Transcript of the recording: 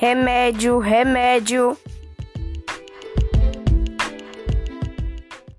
remédio, remédio.